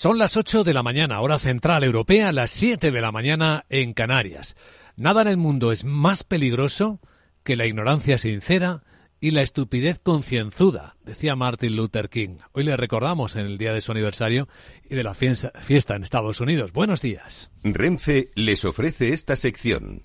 Son las 8 de la mañana, hora central europea, las 7 de la mañana en Canarias. Nada en el mundo es más peligroso que la ignorancia sincera y la estupidez concienzuda, decía Martin Luther King. Hoy le recordamos en el día de su aniversario y de la fiesta en Estados Unidos. Buenos días. Renfe les ofrece esta sección.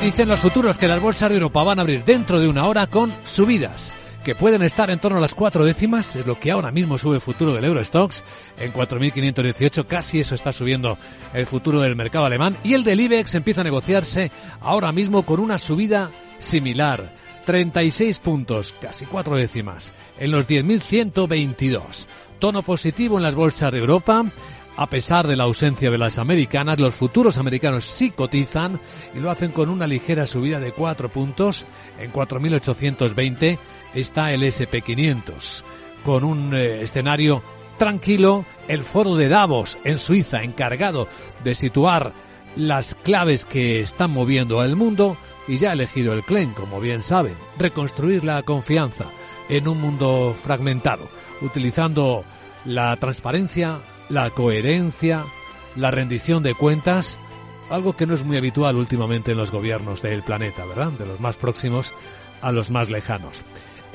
Dicen los futuros que las bolsas de Europa van a abrir dentro de una hora con subidas que pueden estar en torno a las cuatro décimas, es lo que ahora mismo sube el futuro del Eurostox, en 4.518, casi eso está subiendo el futuro del mercado alemán, y el del IBEX empieza a negociarse ahora mismo con una subida similar, 36 puntos, casi cuatro décimas, en los 10.122. Tono positivo en las bolsas de Europa, a pesar de la ausencia de las americanas, los futuros americanos sí cotizan y lo hacen con una ligera subida de 4 puntos. En 4.820 está el SP500. Con un eh, escenario tranquilo, el foro de Davos en Suiza, encargado de situar las claves que están moviendo al mundo, y ya ha elegido el claim, como bien saben, reconstruir la confianza en un mundo fragmentado, utilizando la transparencia, la coherencia, la rendición de cuentas, algo que no es muy habitual últimamente en los gobiernos del planeta, ¿verdad? De los más próximos a los más lejanos.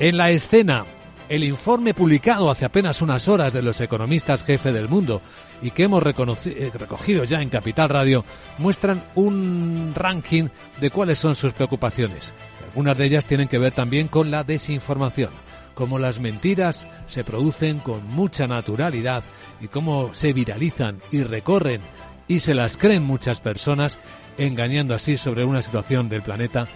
En la escena, el informe publicado hace apenas unas horas de los economistas jefe del mundo y que hemos eh, recogido ya en Capital Radio muestran un ranking de cuáles son sus preocupaciones. Algunas de ellas tienen que ver también con la desinformación cómo las mentiras se producen con mucha naturalidad y cómo se viralizan y recorren y se las creen muchas personas, engañando así sobre una situación del planeta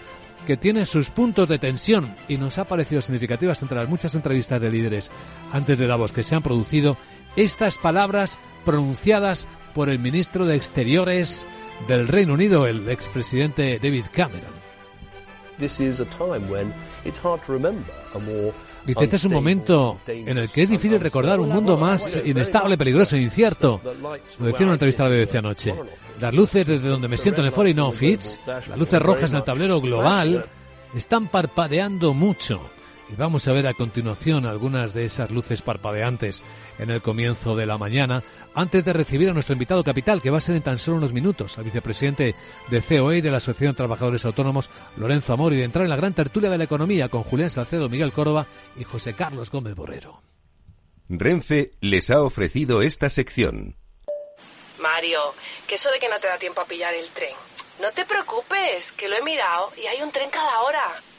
que tiene sus puntos de tensión y nos ha parecido significativas entre las muchas entrevistas de líderes antes de Davos que se han producido estas palabras pronunciadas por el ministro de Exteriores del Reino Unido, el expresidente David Cameron. Dice, este es un momento en el que es difícil recordar un mundo más inestable, peligroso e incierto. Lo decía en una entrevista a la BBC anoche. Las luces desde donde me siento en el Foreign Office, las luces rojas en el tablero global, están parpadeando mucho. Y vamos a ver a continuación algunas de esas luces parpadeantes en el comienzo de la mañana, antes de recibir a nuestro invitado capital, que va a ser en tan solo unos minutos, al vicepresidente de COE y de la Asociación de Trabajadores Autónomos, Lorenzo Amor, y de entrar en la gran tertulia de la economía con Julián Salcedo, Miguel Córdoba y José Carlos Gómez Borrero. Renfe les ha ofrecido esta sección. Mario, que eso de que no te da tiempo a pillar el tren. No te preocupes, que lo he mirado y hay un tren cada hora.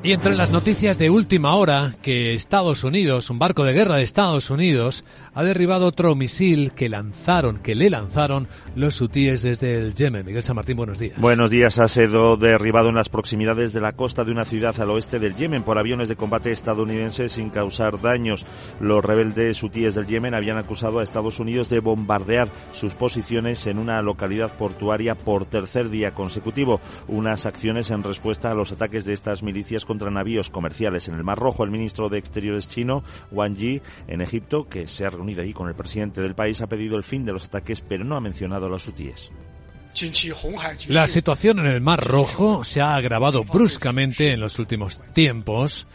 Y entre las noticias de última hora, que Estados Unidos, un barco de guerra de Estados Unidos, ha derribado otro misil que lanzaron, que le lanzaron los hutíes desde el Yemen. Miguel San Martín, buenos días. Buenos días. Ha sido derribado en las proximidades de la costa de una ciudad al oeste del Yemen por aviones de combate estadounidenses sin causar daños. Los rebeldes hutíes del Yemen habían acusado a Estados Unidos de bombardear sus posiciones en una localidad portuaria por tercer día consecutivo. Unas acciones en respuesta a los ataques de estas milicias contra navíos comerciales en el Mar Rojo. El ministro de Exteriores chino, Wang Yi, en Egipto, que se ha reunido ahí con el presidente del país, ha pedido el fin de los ataques, pero no ha mencionado a los hutíes. La situación en el Mar Rojo se ha agravado bruscamente en los últimos tiempos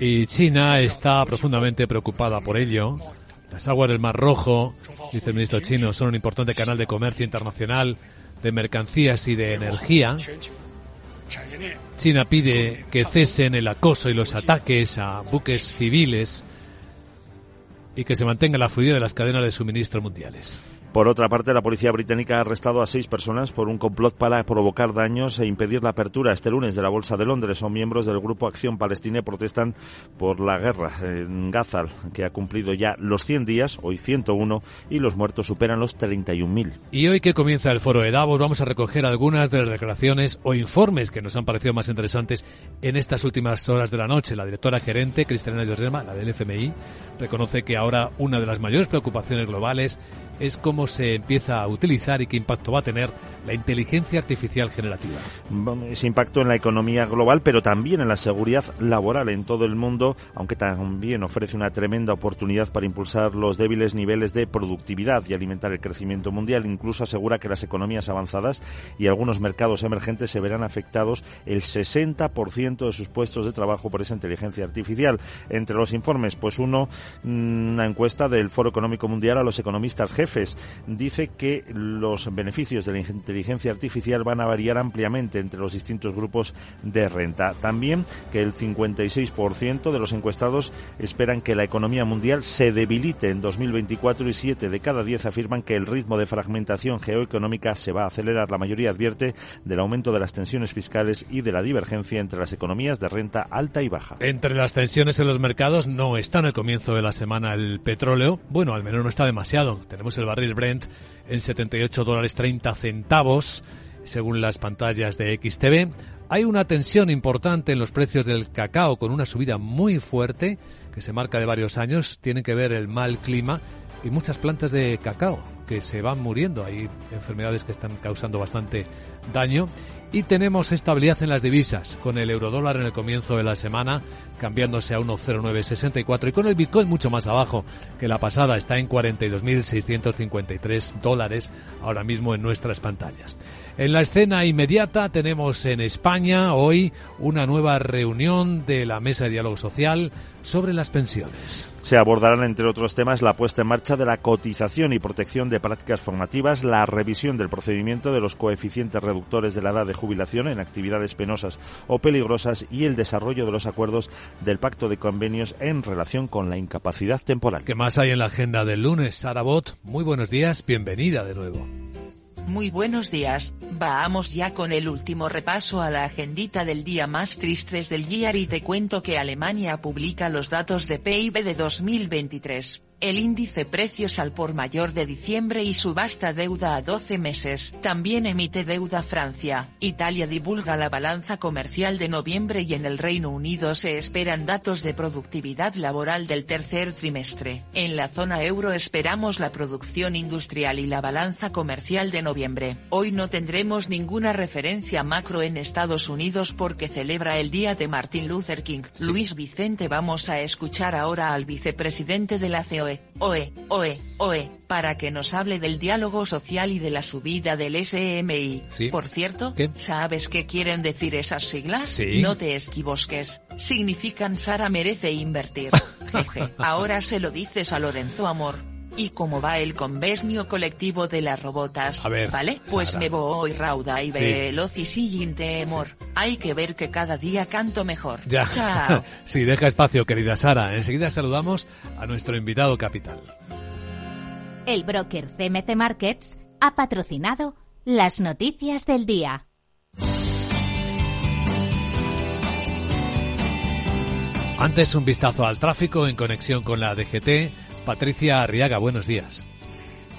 y China está profundamente preocupada por ello. Las aguas del Mar Rojo, dice el ministro chino, son un importante canal de comercio internacional de mercancías y de energía. China pide que cesen el acoso y los ataques a buques civiles y que se mantenga la fluidez de las cadenas de suministro mundiales. Por otra parte, la policía británica ha arrestado a seis personas por un complot para provocar daños e impedir la apertura este lunes de la Bolsa de Londres. Son miembros del Grupo Acción Palestina y protestan por la guerra en Gaza, que ha cumplido ya los 100 días, hoy 101, y los muertos superan los 31.000. Y hoy que comienza el foro de Davos, vamos a recoger algunas de las declaraciones o informes que nos han parecido más interesantes en estas últimas horas de la noche. La directora gerente, Cristina Llorema, la del FMI, reconoce que ahora una de las mayores preocupaciones globales es cómo se empieza a utilizar y qué impacto va a tener la inteligencia artificial generativa. Ese impacto en la economía global, pero también en la seguridad laboral en todo el mundo, aunque también ofrece una tremenda oportunidad para impulsar los débiles niveles de productividad y alimentar el crecimiento mundial. Incluso asegura que las economías avanzadas y algunos mercados emergentes se verán afectados el 60% de sus puestos de trabajo por esa inteligencia artificial. Entre los informes, pues uno, mm, una encuesta del Foro Económico Mundial a los economistas jefes, dice que los beneficios de la inteligencia artificial van a variar ampliamente entre los distintos grupos de renta. También que el 56% de los encuestados esperan que la economía mundial se debilite en 2024 y 7 de cada 10 afirman que el ritmo de fragmentación geoeconómica se va a acelerar. La mayoría advierte del aumento de las tensiones fiscales y de la divergencia entre las economías de renta alta y baja. Entre las tensiones en los mercados no está en el comienzo de la semana el petróleo. Bueno, al menos no está demasiado. Tenemos el barril Brent en 78 dólares 30 centavos, según las pantallas de XTV. Hay una tensión importante en los precios del cacao con una subida muy fuerte que se marca de varios años. Tiene que ver el mal clima y muchas plantas de cacao que se van muriendo. Hay enfermedades que están causando bastante daño. Y tenemos estabilidad en las divisas, con el eurodólar en el comienzo de la semana cambiándose a 1,0964 y con el Bitcoin mucho más abajo que la pasada, está en 42.653 dólares ahora mismo en nuestras pantallas. En la escena inmediata tenemos en España hoy una nueva reunión de la Mesa de Diálogo Social sobre las pensiones. Se abordarán, entre otros temas, la puesta en marcha de la cotización y protección de prácticas formativas, la revisión del procedimiento de los coeficientes reductores de la edad de jubilación en actividades penosas o peligrosas y el desarrollo de los acuerdos del Pacto de Convenios en relación con la incapacidad temporal. ¿Qué más hay en la agenda del lunes? Sara Bot, muy buenos días, bienvenida de nuevo. Muy buenos días, vamos ya con el último repaso a la agendita del día más tristes del día y te cuento que Alemania publica los datos de PIB de 2023 el índice precios al por mayor de diciembre y subasta deuda a 12 meses. También emite deuda Francia. Italia divulga la balanza comercial de noviembre y en el Reino Unido se esperan datos de productividad laboral del tercer trimestre. En la zona euro esperamos la producción industrial y la balanza comercial de noviembre. Hoy no tendremos ninguna referencia macro en Estados Unidos porque celebra el día de Martin Luther King. Luis Vicente vamos a escuchar ahora al vicepresidente de la CEO OE, OE, OE, OE, para que nos hable del diálogo social y de la subida del SMI. Por cierto, ¿sabes qué quieren decir esas siglas? No te esquivosques. Significan Sara merece invertir. Jeje. Ahora se lo dices a Lorenzo Amor. ¿Y cómo va el convenio colectivo de las robotas? ¿Vale? Pues me voy rauda y veloz y sin temor. Hay que ver que cada día canto mejor. Ya. Chao. sí, deja espacio, querida Sara. Enseguida saludamos a nuestro invitado capital. El broker CMC Markets ha patrocinado las noticias del día. Antes un vistazo al tráfico en conexión con la DGT. Patricia Arriaga, buenos días.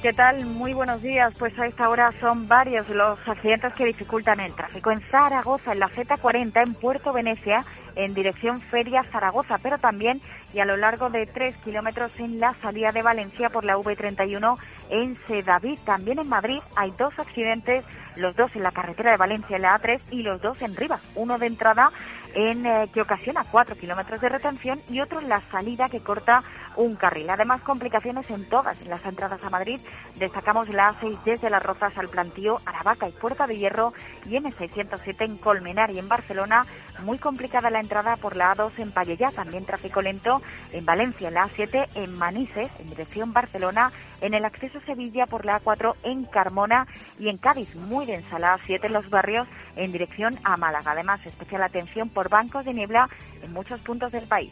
¿Qué tal? Muy buenos días. Pues a esta hora son varios los accidentes que dificultan el tráfico. En Zaragoza, en la Z40, en Puerto Venecia, en dirección Feria Zaragoza, pero también y a lo largo de tres kilómetros en la salida de Valencia por la V31 en Sedaví. También en Madrid hay dos accidentes, los dos en la carretera de Valencia en la A3 y los dos en Rivas. Uno de entrada en eh, que ocasiona cuatro kilómetros de retención y otro en la salida que corta un carril. Además, complicaciones en todas las entradas a Madrid. Destacamos la A6 desde Las Rozas al Plantío, Aravaca y Puerta de Hierro y M607 en Colmenar y en Barcelona. Muy complicada la entrada por la A2 en Pallellá, también tráfico lento en Valencia, en la A7 en Manises, en dirección Barcelona, en el acceso a Sevilla por la A4 en Carmona y en Cádiz, muy densa la A7 en los barrios en dirección a Málaga. Además, especial atención por bancos de niebla en muchos puntos del país.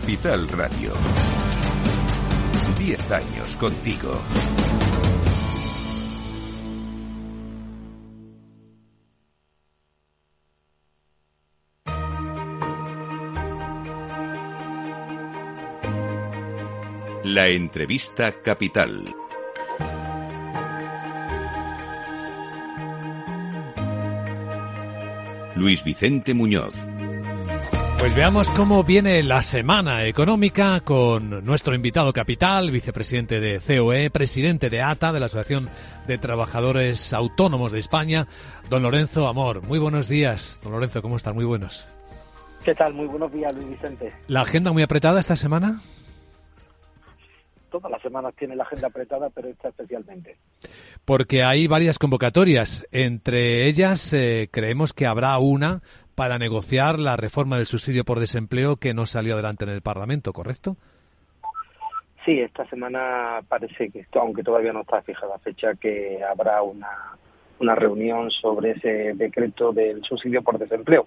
Capital Radio. Diez años contigo. La entrevista capital. Luis Vicente Muñoz. Pues veamos cómo viene la semana económica con nuestro invitado capital, vicepresidente de COE, presidente de ATA, de la Asociación de Trabajadores Autónomos de España, don Lorenzo Amor. Muy buenos días, don Lorenzo, ¿cómo están? Muy buenos. ¿Qué tal? Muy buenos días, Luis Vicente. ¿La agenda muy apretada esta semana? todas las semanas tiene la agenda apretada, pero esta especialmente. Porque hay varias convocatorias. Entre ellas, eh, creemos que habrá una para negociar la reforma del subsidio por desempleo que no salió adelante en el Parlamento, ¿correcto? Sí, esta semana parece que esto, aunque todavía no está fijada la fecha, que habrá una, una reunión sobre ese decreto del subsidio por desempleo.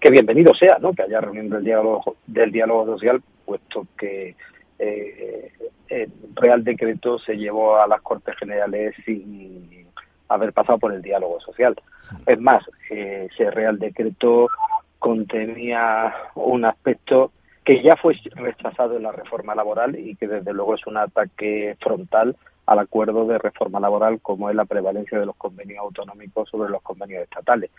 Que bienvenido sea, ¿no? Que haya reunión del diálogo del diálogo social, puesto que eh, el Real Decreto se llevó a las Cortes Generales sin haber pasado por el diálogo social. Es más, eh, ese Real Decreto contenía un aspecto que ya fue rechazado en la reforma laboral y que desde luego es un ataque frontal al acuerdo de reforma laboral como es la prevalencia de los convenios autonómicos sobre los convenios estatales.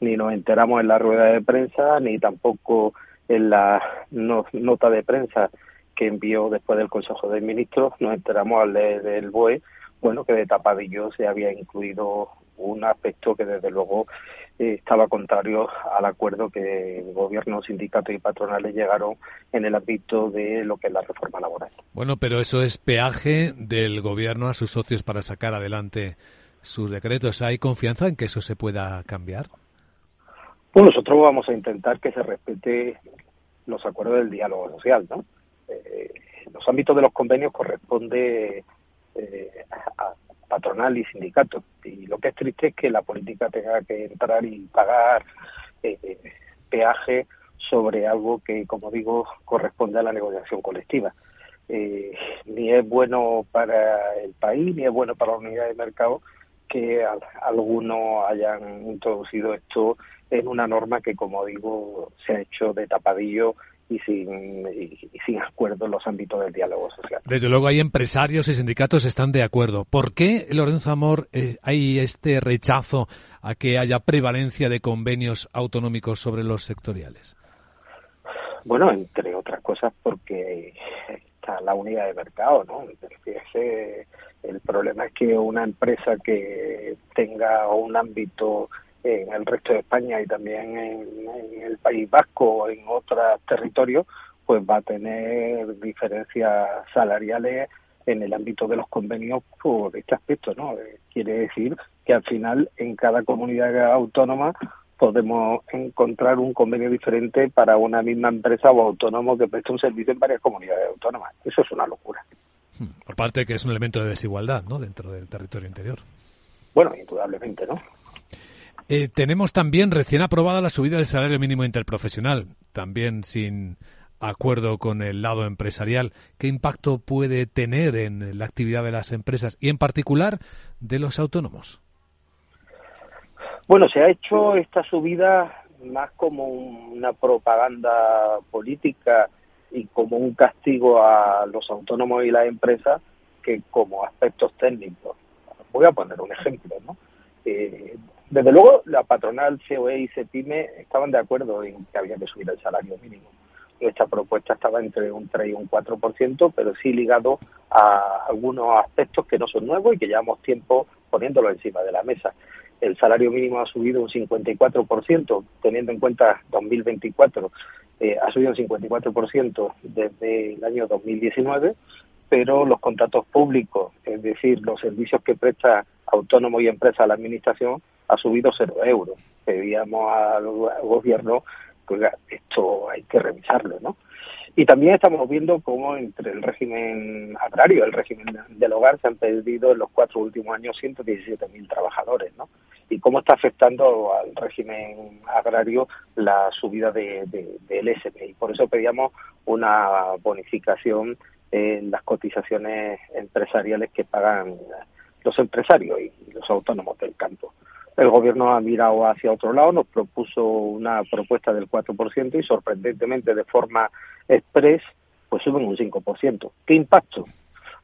Ni nos enteramos en la rueda de prensa, ni tampoco en la nota de prensa que envió después del Consejo de Ministros, nos enteramos al del BOE, bueno, que de tapadillo se había incluido un aspecto que desde luego eh, estaba contrario al acuerdo que el gobierno, sindicatos y patronales llegaron en el ámbito de lo que es la reforma laboral. Bueno, pero eso es peaje del gobierno a sus socios para sacar adelante sus decretos. ¿Hay confianza en que eso se pueda cambiar? Pues nosotros vamos a intentar que se respete los acuerdos del diálogo social, ¿no? eh, los ámbitos de los convenios corresponde eh, a, patronal y sindicato. Y lo que es triste es que la política tenga que entrar y pagar eh, peaje sobre algo que, como digo, corresponde a la negociación colectiva. Eh, ni es bueno para el país, ni es bueno para la unidad de mercado que algunos hayan introducido esto en una norma que, como digo, se ha hecho de tapadillo y sin, y, sin acuerdo en los ámbitos del diálogo social. Desde luego hay empresarios y sindicatos que están de acuerdo. ¿Por qué, Lorenzo Amor, eh, hay este rechazo a que haya prevalencia de convenios autonómicos sobre los sectoriales? Bueno, entre otras cosas porque está la unidad de mercado, ¿no? el problema es que una empresa que tenga un ámbito en el resto de España y también en, el País Vasco o en otros territorios, pues va a tener diferencias salariales en el ámbito de los convenios por este aspecto, ¿no? Eh, quiere decir que al final en cada comunidad autónoma podemos encontrar un convenio diferente para una misma empresa o autónomo que presta un servicio en varias comunidades autónomas. Eso es una locura. Hmm, por parte que es un elemento de desigualdad, ¿no? Dentro del territorio interior. Bueno, indudablemente, ¿no? Eh, tenemos también recién aprobada la subida del salario mínimo interprofesional, también sin acuerdo con el lado empresarial. ¿Qué impacto puede tener en la actividad de las empresas y en particular de los autónomos? Bueno, se ha hecho esta subida más como una propaganda política y como un castigo a los autónomos y las empresas que como aspectos técnicos. Voy a poner un ejemplo, ¿no? Eh, desde luego, la patronal COE y CEPIME estaban de acuerdo en que había que subir el salario mínimo. Nuestra propuesta estaba entre un 3 y un 4%, pero sí ligado a algunos aspectos que no son nuevos y que llevamos tiempo poniéndolo encima de la mesa. El salario mínimo ha subido un 54%, teniendo en cuenta 2024, eh, ha subido un 54% desde el año 2019 pero los contratos públicos, es decir, los servicios que presta autónomo y empresa a la administración, ha subido cero euros. Pedíamos al, gobierno que esto hay que revisarlo, ¿no? Y también estamos viendo cómo entre el régimen agrario y el régimen del hogar se han perdido en los cuatro últimos años 117.000 trabajadores, ¿no? Y cómo está afectando al régimen agrario la subida de, de, del SMI. Por eso pedíamos una bonificación en las cotizaciones empresariales que pagan los empresarios y los autónomos del campo. El gobierno ha mirado hacia otro lado, nos propuso una propuesta del 4% y sorprendentemente de forma express, pues suben un 5%. ¿Qué impacto?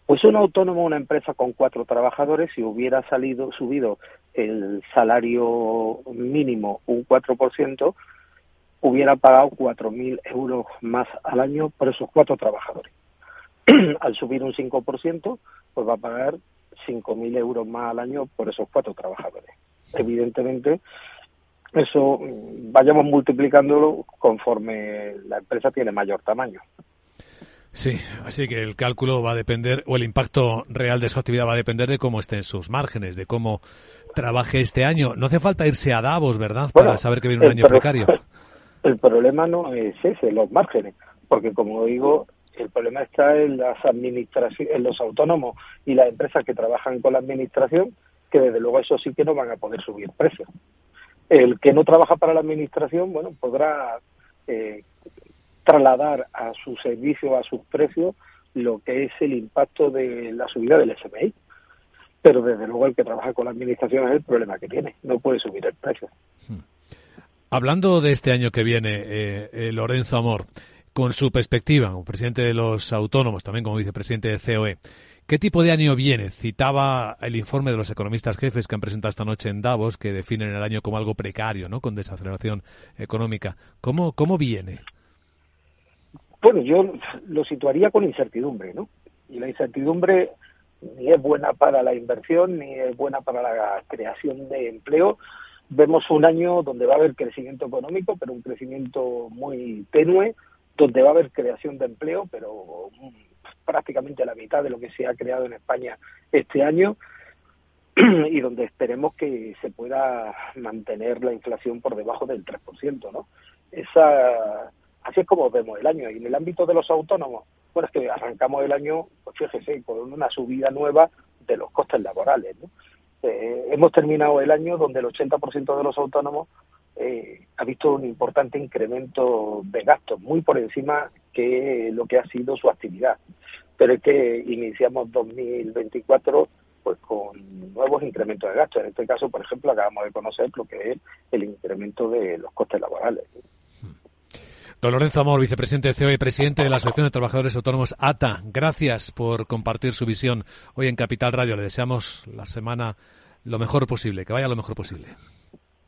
Pues un autónomo, una empresa con cuatro trabajadores, si hubiera salido, subido el salario mínimo un 4%, hubiera pagado 4.000 euros más al año por esos cuatro trabajadores. al subir un 5%, pues va a pagar 5.000 euros más al año por esos cuatro trabajadores evidentemente eso mm, vayamos multiplicándolo conforme la empresa tiene mayor tamaño. Sí, así que el cálculo va a depender, o el impacto real de su actividad va a depender de cómo estén sus márgenes, de cómo trabaje este año. No hace falta irse a Davos, ¿verdad?, para saber que viene un año precario. El problema no es ese, los márgenes, porque como digo, el problema está en las administraciones, en los autónomos y las empresas que trabajan con la administración, que desde luego eso sí que no van a poder subir precios. El que no trabaja para la administración, bueno, podrá eh, trasladar a su servicio, a sus precios, lo que es el impacto de la subida del SMI. Pero desde luego el que trabaja con la administración es el problema que tiene, no puede subir el precio. Hmm. Hablando de este año que viene, eh, eh, Lorenzo Amor, con su perspectiva, como presidente de los autónomos, también como vicepresidente de COE, ¿Qué tipo de año viene? Citaba el informe de los economistas jefes que han presentado esta noche en Davos, que definen el año como algo precario, ¿no? Con desaceleración económica. ¿Cómo, cómo viene? Bueno, yo lo situaría con incertidumbre, ¿no? Y la incertidumbre ni es buena para la inversión ni es buena para la creación de empleo. Vemos un año donde va a haber crecimiento económico, pero un crecimiento muy tenue, donde va a haber creación de empleo, pero prácticamente la mitad de lo que se ha creado en España este año y donde esperemos que se pueda mantener la inflación por debajo del 3%, ¿no? Esa, así es como vemos el año. Y en el ámbito de los autónomos, bueno, es que arrancamos el año, pues fíjese, con una subida nueva de los costes laborales, ¿no? Eh, hemos terminado el año donde el 80% de los autónomos eh, ha visto un importante incremento de gastos, muy por encima que lo que ha sido su actividad. Pero es que iniciamos 2024 pues con nuevos incrementos de gastos. En este caso, por ejemplo, acabamos de conocer lo que es el incremento de los costes laborales. Don Lorenzo Amor, vicepresidente de CEO y presidente de la Asociación de Trabajadores Autónomos ATA, gracias por compartir su visión hoy en Capital Radio. Le deseamos la semana lo mejor posible, que vaya lo mejor posible.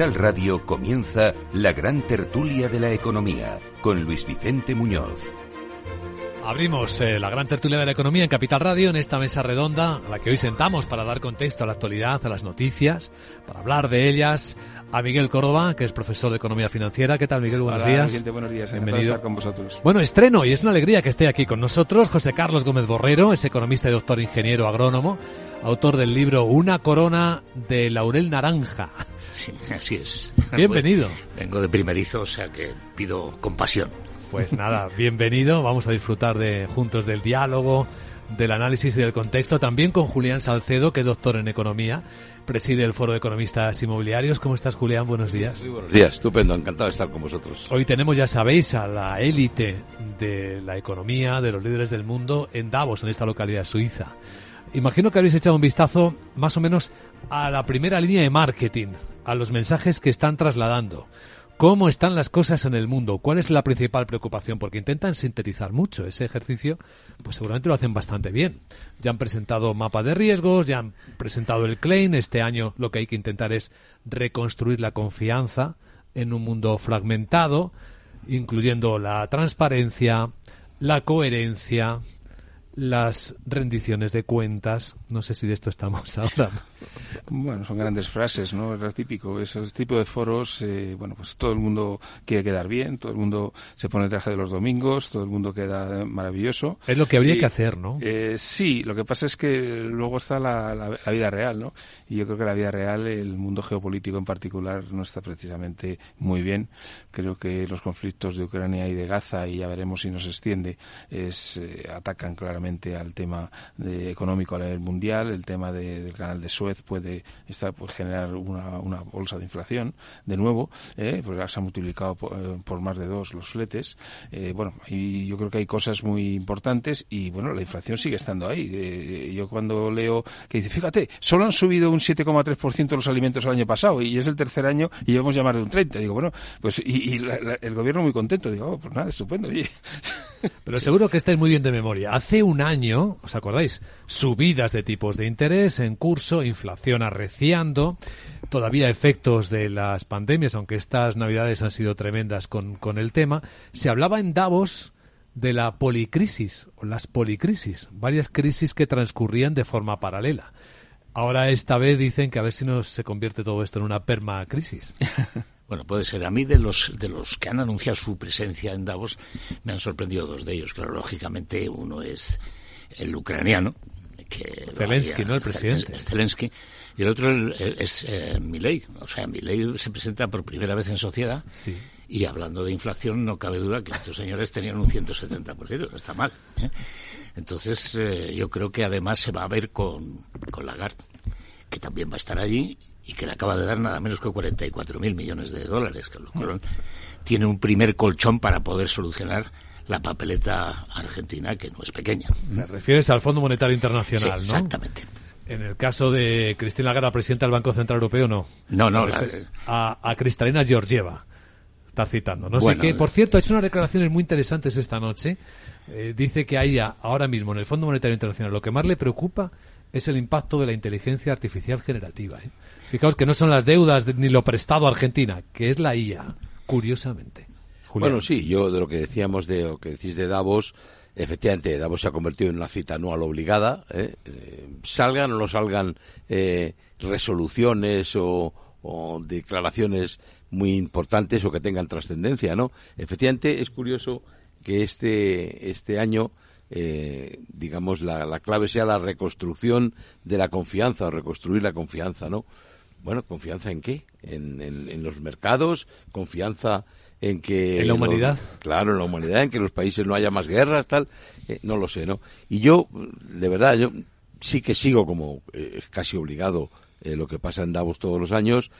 Capital Radio comienza la gran tertulia de la economía con Luis Vicente Muñoz. Abrimos eh, la gran tertulia de la economía en Capital Radio en esta mesa redonda a la que hoy sentamos para dar contexto a la actualidad, a las noticias, para hablar de ellas. A Miguel Córdoba, que es profesor de economía financiera. ¿Qué tal, Miguel? Buenos Hola, días. Vicente, buenos días. Bienvenido. Estar con vosotros. Bueno, estreno y es una alegría que esté aquí con nosotros José Carlos Gómez Borrero, es economista y doctor ingeniero agrónomo, autor del libro Una corona de laurel naranja. Sí, así es. Bienvenido. Vengo de primerizo, o sea que pido compasión. Pues nada, bienvenido. Vamos a disfrutar de juntos del diálogo, del análisis y del contexto, también con Julián Salcedo, que es doctor en economía, preside el Foro de Economistas Inmobiliarios. ¿Cómo estás, Julián? Buenos días. Muy buenos días, estupendo, encantado de estar con vosotros. Hoy tenemos, ya sabéis, a la élite de la economía, de los líderes del mundo, en Davos, en esta localidad suiza. Imagino que habéis echado un vistazo más o menos a la primera línea de marketing, a los mensajes que están trasladando. ¿Cómo están las cosas en el mundo? ¿Cuál es la principal preocupación? Porque intentan sintetizar mucho ese ejercicio, pues seguramente lo hacen bastante bien. Ya han presentado mapa de riesgos, ya han presentado el claim. Este año lo que hay que intentar es reconstruir la confianza en un mundo fragmentado, incluyendo la transparencia, la coherencia, las rendiciones de cuentas. No sé si de esto estamos ahora. Bueno, son grandes frases, ¿no? Es típico. Ese tipo de foros, eh, bueno, pues todo el mundo quiere quedar bien, todo el mundo se pone el traje de los domingos, todo el mundo queda maravilloso. Es lo que habría Y, que hacer, ¿no? Eh, sí, lo que pasa es que luego está la, la- la vida real, ¿no? Y yo creo que la vida real, el mundo geopolítico en particular, no está precisamente muy bien. Creo que los conflictos de Ucrania y de Gaza, y ya veremos si nos extiende, es, eh, atacan claramente al tema de- económico a nivel mundial. El tema de- del canal de Suez puede estar, pues, generar una, una bolsa de inflación, de nuevo, ¿eh? porque se han multiplicado por, eh, por más de dos los fletes. Eh, bueno, y yo creo que hay cosas muy importantes y, bueno, la inflación sigue estando ahí. Eh, yo cuando leo que dice, fíjate, solo han subido un 7,3% los alimentos el año pasado y es el tercer año y llevamos ya más de un 30%. Digo, bueno, pues y, la- el gobierno muy contento. Digo, oh, pues nada, estupendo. oye. Pero seguro que estáis muy bien de memoria. Hace un año, ¿os acordáis? Subidas de tipos de interés en curso, arreciando, todavía efectos de las pandemias, aunque estas navidades han sido tremendas con, con el tema. Se hablaba en Davos de la policrisis, o las policrisis, varias crisis que transcurrían de forma paralela. Ahora esta vez dicen que a ver si no se convierte todo esto en una permacrisis. Bueno, puede ser. A mí de los de los que han anunciado su presencia en Davos me han sorprendido dos de ellos. Claro, lógicamente uno es el ucraniano, que Zelensky, ¿no? El presidente. el Zelensky, y el otro es eh, Milei. O sea, Milei se presenta por primera vez en sociedad. Sí. Y hablando de inflación, no cabe duda que estos señores tenían un 170%, no está mal. ¿eh? Entonces, eh, yo creo que además se va a ver con, con Lagarde, que también va a estar allí y que le acaba de dar nada menos que 44 mil millones de dólares, con lo cual tiene un primer colchón para poder solucionar la papeleta argentina, que no es pequeña. Te refieres al Fondo Monetario Internacional, Sí, ¿no? exactamente. En el caso de Cristina Lagarde, presidenta del Banco Central Europeo, no. No, no, la- refiero a, a Cristalina Georgieva. Está citando. No Bueno, sé qué. eh. Por cierto, ha hecho unas declaraciones muy interesantes esta noche. Eh, dice que a ella, ahora mismo, en el Fondo Monetario Internacional, lo que más le preocupa es el impacto de la inteligencia artificial generativa. ¿eh? Fijaos que no son las deudas de- ni lo prestado a Argentina, que es la IA, curiosamente. Bueno, sí, yo de lo que decíamos de lo que decís de Davos, efectivamente Davos se ha convertido en una cita anual obligada. ¿eh? Eh, salgan o no salgan eh, resoluciones o, o declaraciones muy importantes o que tengan trascendencia, ¿no? Efectivamente es curioso que este este año eh, digamos la, la clave sea la reconstrucción de la confianza o reconstruir la confianza, ¿no? Bueno, ¿confianza en qué? En, en- en los mercados, confianza en que... ¿En la humanidad? los- claro, en la humanidad, en que en los países no haya más guerras, tal. eh, no lo sé, ¿no? Y yo, de verdad, yo sí que sigo como eh, casi obligado eh, lo que pasa en Davos todos los años.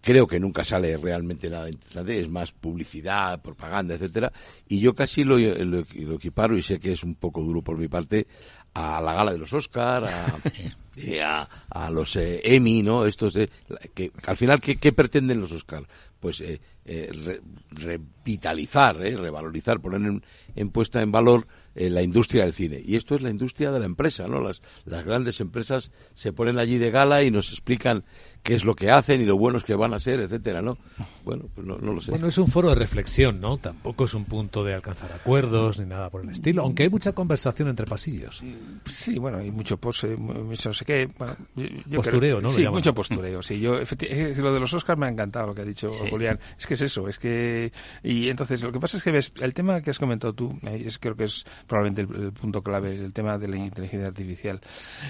Creo que nunca sale realmente nada interesante, es más publicidad, propaganda, etcétera. Y yo casi lo, lo, lo equiparo, y sé que es un poco duro por mi parte, a la gala de los Oscar, a, eh, a, a los eh, Emmy, ¿no? Estos de, que al final ¿qué, qué pretenden los Oscar? Pues eh, eh, re- revitalizar, eh, revalorizar, poner en, en puesta en valor eh, la industria del cine. Y esto es la industria de la empresa, ¿no? Las, las grandes empresas se ponen allí de gala y nos explican qué es lo que hacen y lo buenos que van a ser, etcétera, ¿no? Bueno, pues no, lo sé. Bueno, es un foro de reflexión, ¿no? Tampoco es un punto de alcanzar acuerdos ni nada por el estilo, aunque hay mucha conversación entre pasillos. Sí, bueno, hay mucho pose, mucho no sé qué. postureo, ¿no? Sí, mucho postureo. Sí, yo, lo de los Oscars me ha encantado lo que ha dicho Julián. Es que es eso, es que. Y entonces, lo que pasa es que ves, el tema que has comentado tú, es, creo que es probablemente el, punto clave, el tema de la inteligencia artificial.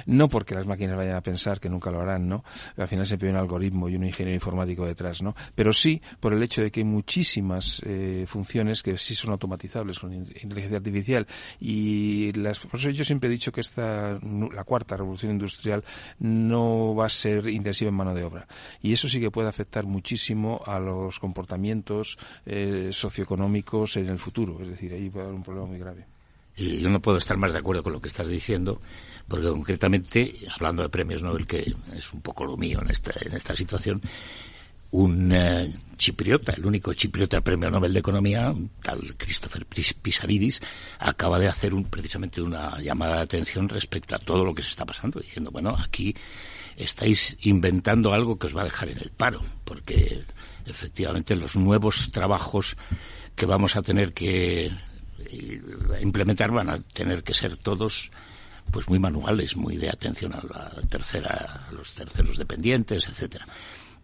No porque las máquinas vayan a pensar, que nunca lo harán, ¿no? Al final se un algoritmo y un ingeniero informático detrás, ¿no? Pero sí por el hecho de que hay muchísimas eh, funciones que sí son automatizables con inteligencia artificial y las, por yo siempre he dicho que esta la cuarta revolución industrial no va a ser intensiva en mano de obra y eso sí que puede afectar muchísimo a los comportamientos eh, socioeconómicos en el futuro, es decir, ahí puede haber un problema muy grave. Y yo no puedo estar más de acuerdo con lo que estás diciendo, porque concretamente, hablando de premios Nobel, que es un poco lo mío en esta, situación, un eh, chipriota, el único chipriota premio Nobel de Economía, tal Christopher Pisaridis, acaba de hacer un, precisamente una llamada de atención respecto a todo lo que se está pasando, diciendo, bueno, aquí estáis inventando algo que os va a dejar en el paro, porque efectivamente los nuevos trabajos que vamos a tener que implementar van a tener que ser todos pues muy manuales, muy de atención a la tercera, a los terceros dependientes, etcétera.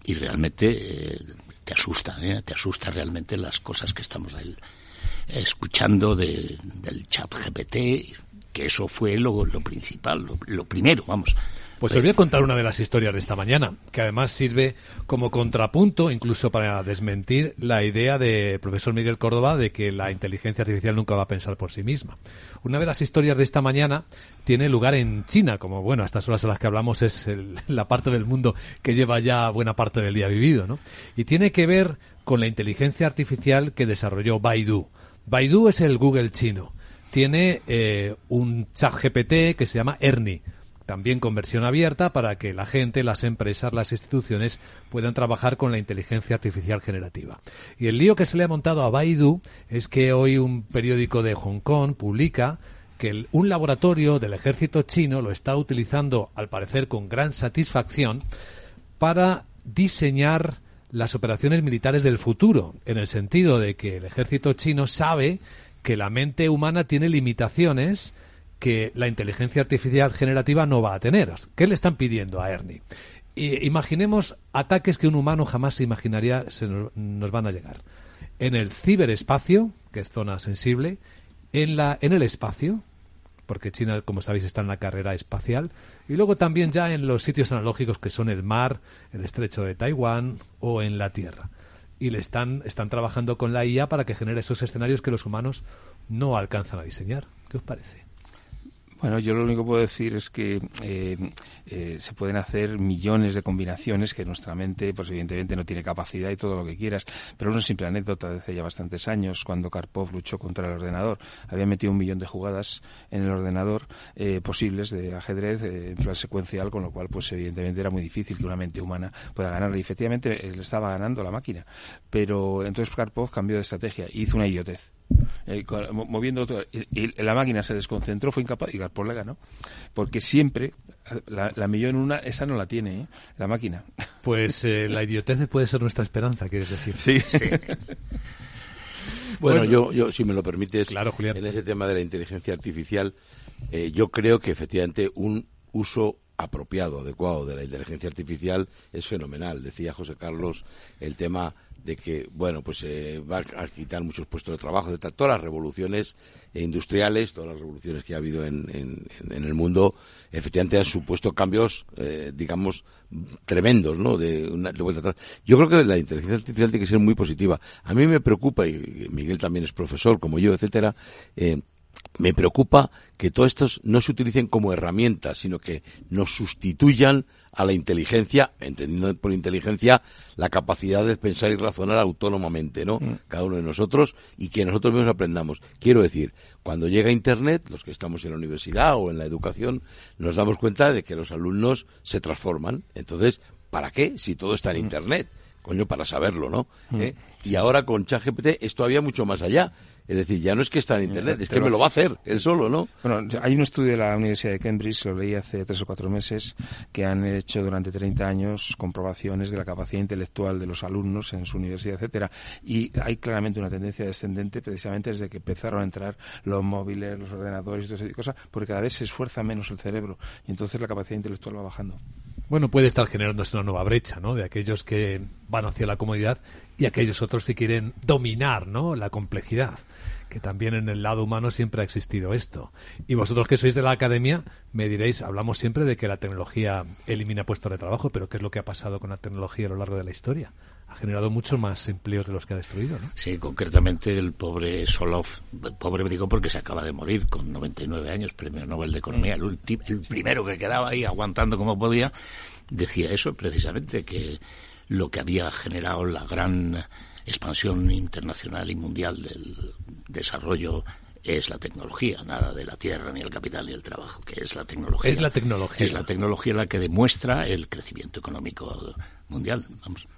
Y realmente eh, te asusta, ¿eh? te asusta realmente las cosas que estamos ahí escuchando de, del chat GPT, que eso fue lo, lo principal, lo primero, vamos, pues os voy a contar una de las historias de esta mañana, que además sirve como contrapunto, incluso para desmentir la idea del profesor Miguel Córdoba de que la inteligencia artificial nunca va a pensar por sí misma. Una de las historias de esta mañana tiene lugar en China, como bueno, a estas horas a las que hablamos es la parte del mundo que lleva ya buena parte del día vivido, ¿no? Y tiene que ver con la inteligencia artificial que desarrolló Baidu. Baidu es el Google chino. Tiene eh, un chat GPT que se llama Ernie también con versión abierta para que la gente, las empresas, las instituciones puedan trabajar con la inteligencia artificial generativa. Y el lío que se le ha montado a Baidu es que hoy un periódico de Hong Kong publica que un laboratorio del ejército chino lo está utilizando, al parecer con gran satisfacción, para diseñar las operaciones militares del futuro, en el sentido de que el ejército chino sabe que la mente humana tiene limitaciones que la inteligencia artificial generativa no va a tener. ¿Qué le están pidiendo a Ernie? imaginemos ataques que un humano jamás se imaginaría se nos, van a llegar. En el ciberespacio, que es zona sensible, en, la, en el espacio, porque China, como sabéis, está en la carrera espacial, y luego también ya en los sitios analógicos que son el mar, el estrecho de Taiwán o en la Tierra. Y le están, están trabajando con la IA para que genere esos escenarios que los humanos no alcanzan a diseñar. ¿Qué os parece? Bueno, yo lo único que puedo decir es que eh, eh, se pueden hacer millones de combinaciones que nuestra mente, pues evidentemente no tiene capacidad y todo lo que quieras. Pero una simple anécdota de hace ya bastantes años, cuando Karpov luchó contra el ordenador. Había metido un millón de jugadas en el ordenador eh, posibles de ajedrez en plan secuencial, con lo cual, pues evidentemente era muy difícil que una mente humana pueda ganar. Y efectivamente le estaba ganando la máquina. Pero entonces Karpov cambió de estrategia y hizo una idiotez eh, moviendo y, la máquina se desconcentró, fue incapaz y Gaspar le ganó. Porque siempre la, la, millón en una, esa no la tiene, ¿eh? la máquina. Pues eh, la idiotez puede ser nuestra esperanza, quieres decir. Sí. bueno, yo, yo, si me lo permites, claro, en ese tema de la inteligencia artificial, yo creo que efectivamente un uso apropiado, adecuado de la inteligencia artificial es fenomenal. Decía José Carlos el tema de que, bueno, pues se va a quitar muchos puestos de trabajo, de todas las revoluciones industriales, todas las revoluciones que ha habido en, en, el mundo, efectivamente han supuesto cambios, eh, digamos, tremendos, ¿no? De, una, de vuelta atrás. Yo creo que la inteligencia artificial tiene que ser muy positiva. A mí me preocupa, y Miguel también es profesor, como yo, etcétera, eh, me preocupa que todos estos no se utilicen como herramientas, sino que nos sustituyan a la inteligencia, entendiendo por inteligencia la capacidad de pensar y razonar autónomamente, ¿no? Mm. Cada uno de nosotros y que nosotros mismos aprendamos. Quiero decir, cuando llega Internet, los que estamos en la universidad o en la educación, nos damos cuenta de que los alumnos se transforman. Entonces, ¿para qué? Si todo está en mm. Internet. Coño, para saberlo, ¿no? Mm. ¿Eh? Y ahora con ChatGPT es todavía mucho más allá Es decir, ya no es que está en Internet, es que me lo va a hacer él solo, ¿no? Bueno, hay un estudio de la Universidad de Cambridge, lo leí hace tres o cuatro meses, que han hecho durante 30 años comprobaciones de la capacidad intelectual de los alumnos en su universidad, etcétera, y hay claramente una tendencia descendente precisamente desde que empezaron a entrar los móviles, los ordenadores y todas esas cosas, porque cada vez se esfuerza menos el cerebro y entonces la capacidad intelectual va bajando. Bueno, puede estar generándose una nueva brecha, ¿no? De aquellos que van hacia la comodidad y aquellos otros que quieren dominar, ¿no? La complejidad que también en el lado humano siempre ha existido esto. Y vosotros que sois de la academia, me diréis, hablamos siempre de que la tecnología elimina puestos de trabajo, pero ¿qué es lo que ha pasado con la tecnología a lo largo de la historia? Ha generado muchos más empleos de los que ha destruido, ¿no? Sí, concretamente el pobre Solov, pobre digo porque se acaba de morir con 99 años, premio Nobel de Economía, el, el primero que quedaba ahí aguantando como podía, decía eso precisamente, que lo que había generado la gran expansión internacional y mundial del desarrollo es la tecnología, nada de la tierra, ni el capital, ni el trabajo, que es la tecnología. Es la tecnología. Es la tecnología la que demuestra el crecimiento económico mundial. Vamos.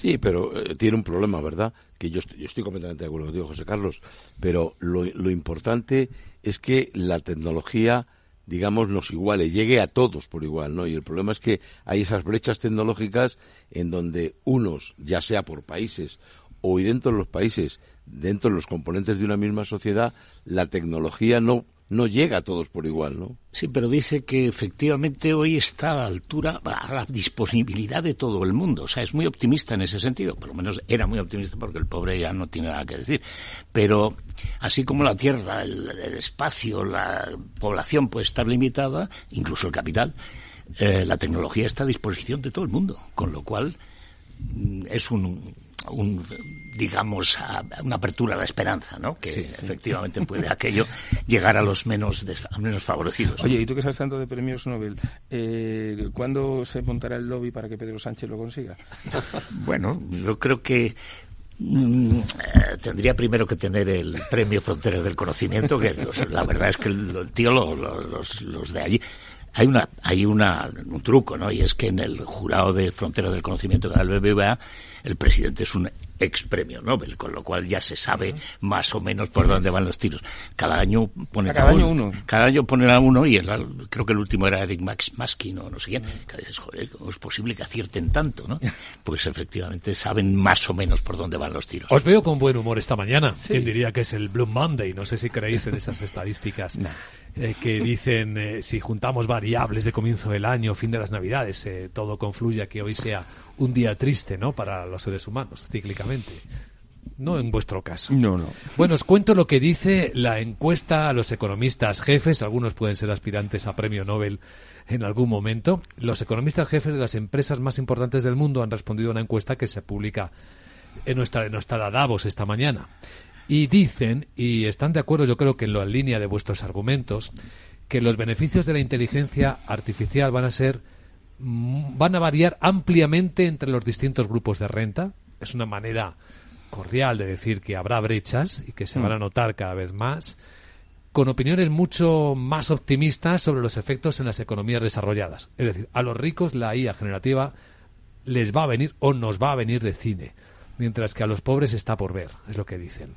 Sí, pero eh, tiene un problema, ¿verdad? Que yo estoy, yo estoy completamente de acuerdo contigo, José Carlos, pero lo, lo importante es que la tecnología digamos, nos iguale, llegue a todos por igual, ¿no? Y el problema es que hay esas brechas tecnológicas en donde unos, ya sea por países o dentro de los países, dentro de los componentes de una misma sociedad, la tecnología no no llega a todos por igual, ¿no? Sí, pero dice que efectivamente hoy está a la altura, a la disponibilidad de todo el mundo. O sea, es muy optimista en ese sentido. Por lo menos era muy optimista porque el pobre ya no tiene nada que decir. Pero así como la tierra, el, espacio, la población puede estar limitada, incluso el capital, eh, la tecnología está a disposición de todo el mundo. Con lo cual mm, es un, un, digamos, una apertura a la esperanza, ¿no? Que efectivamente puede aquello llegar a los menos, menos favorecidos. Oye, y tú que sabes tanto de premios Nobel, eh, ¿cuándo se montará el lobby para que Pedro Sánchez lo consiga? bueno, yo creo que mm, eh, tendría primero que tener el premio Fronteras del Conocimiento, que la verdad es que el, tío, los, los de allí, hay una hay una, un truco, ¿no? Y es que en el jurado de Fronteras del Conocimiento que da el BBVA, el presidente es un ex premio Nobel, con lo cual ya se sabe más o menos por dónde van los tiros. Cada año ponen cada a uno. Cada año ponen a uno y creo que el último era Eric Max, Maskin o no sé quién. Que dices, joder, ¿cómo es posible que acierten tanto, no? Pues efectivamente saben más o menos por dónde van los tiros. Os veo con buen humor esta mañana. ¿Quién diría que es el Blue Monday? No sé si creéis en esas estadísticas. Eh, que dicen eh, si juntamos variables de comienzo del año, fin de las Navidades, eh, todo confluye a que hoy sea un día triste, ¿no? Para los seres humanos, cíclicamente. No en vuestro caso. No, no. Bueno, os cuento lo que dice la encuesta a los economistas jefes. Algunos pueden ser aspirantes a premio Nobel en algún momento. Los economistas jefes de las empresas más importantes del mundo han respondido a una encuesta que se publica en nuestra, en nuestra Davos esta mañana. Y dicen, y están de acuerdo yo creo que en la línea de vuestros argumentos, que los beneficios de la inteligencia artificial van a ser mm, van a variar ampliamente entre los distintos grupos de renta. Es una manera cordial de decir que habrá brechas y que se van a mm. notar cada vez más, con opiniones mucho más optimistas sobre los efectos en las economías desarrolladas. Es decir, a los ricos la IA generativa les va a venir o nos va a venir de cine mientras que a los pobres está por ver, es lo que dicen.